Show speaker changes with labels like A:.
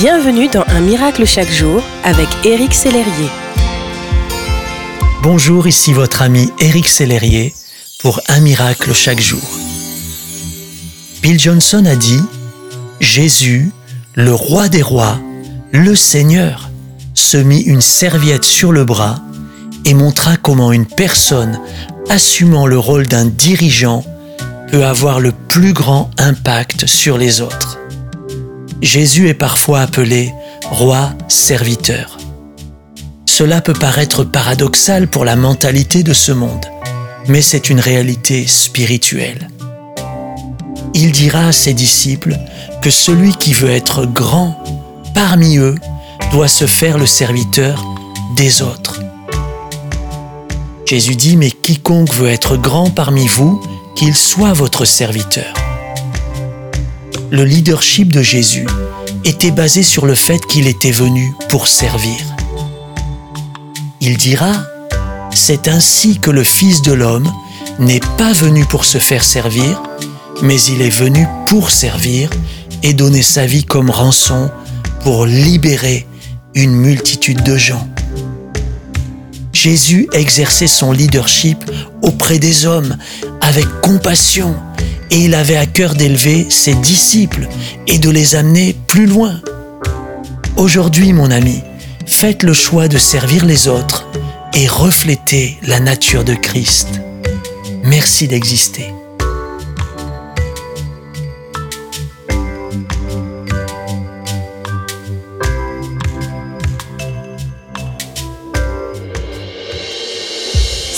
A: Bienvenue dans Un miracle chaque jour avec Éric Sellerier.
B: Bonjour, ici votre ami Éric Sellerier pour Un miracle chaque jour. Bill Johnson a dit Jésus, le roi des rois, le Seigneur, se mit une serviette sur le bras et montra comment une personne assumant le rôle d'un dirigeant peut avoir le plus grand impact sur les autres. Jésus est parfois appelé roi serviteur. Cela peut paraître paradoxal pour la mentalité de ce monde, mais c'est une réalité spirituelle. Il dira à ses disciples que celui qui veut être grand parmi eux doit se faire le serviteur des autres. Jésus dit, mais quiconque veut être grand parmi vous, qu'il soit votre serviteur. Le leadership de Jésus était basé sur le fait qu'il était venu pour servir. Il dira, c'est ainsi que le Fils de l'homme n'est pas venu pour se faire servir, mais il est venu pour servir et donner sa vie comme rançon pour libérer une multitude de gens. Jésus exerçait son leadership auprès des hommes avec compassion et il avait à cœur d'élever ses disciples et de les amener plus loin. Aujourd'hui, mon ami, faites le choix de servir les autres et refléter la nature de Christ. Merci d'exister.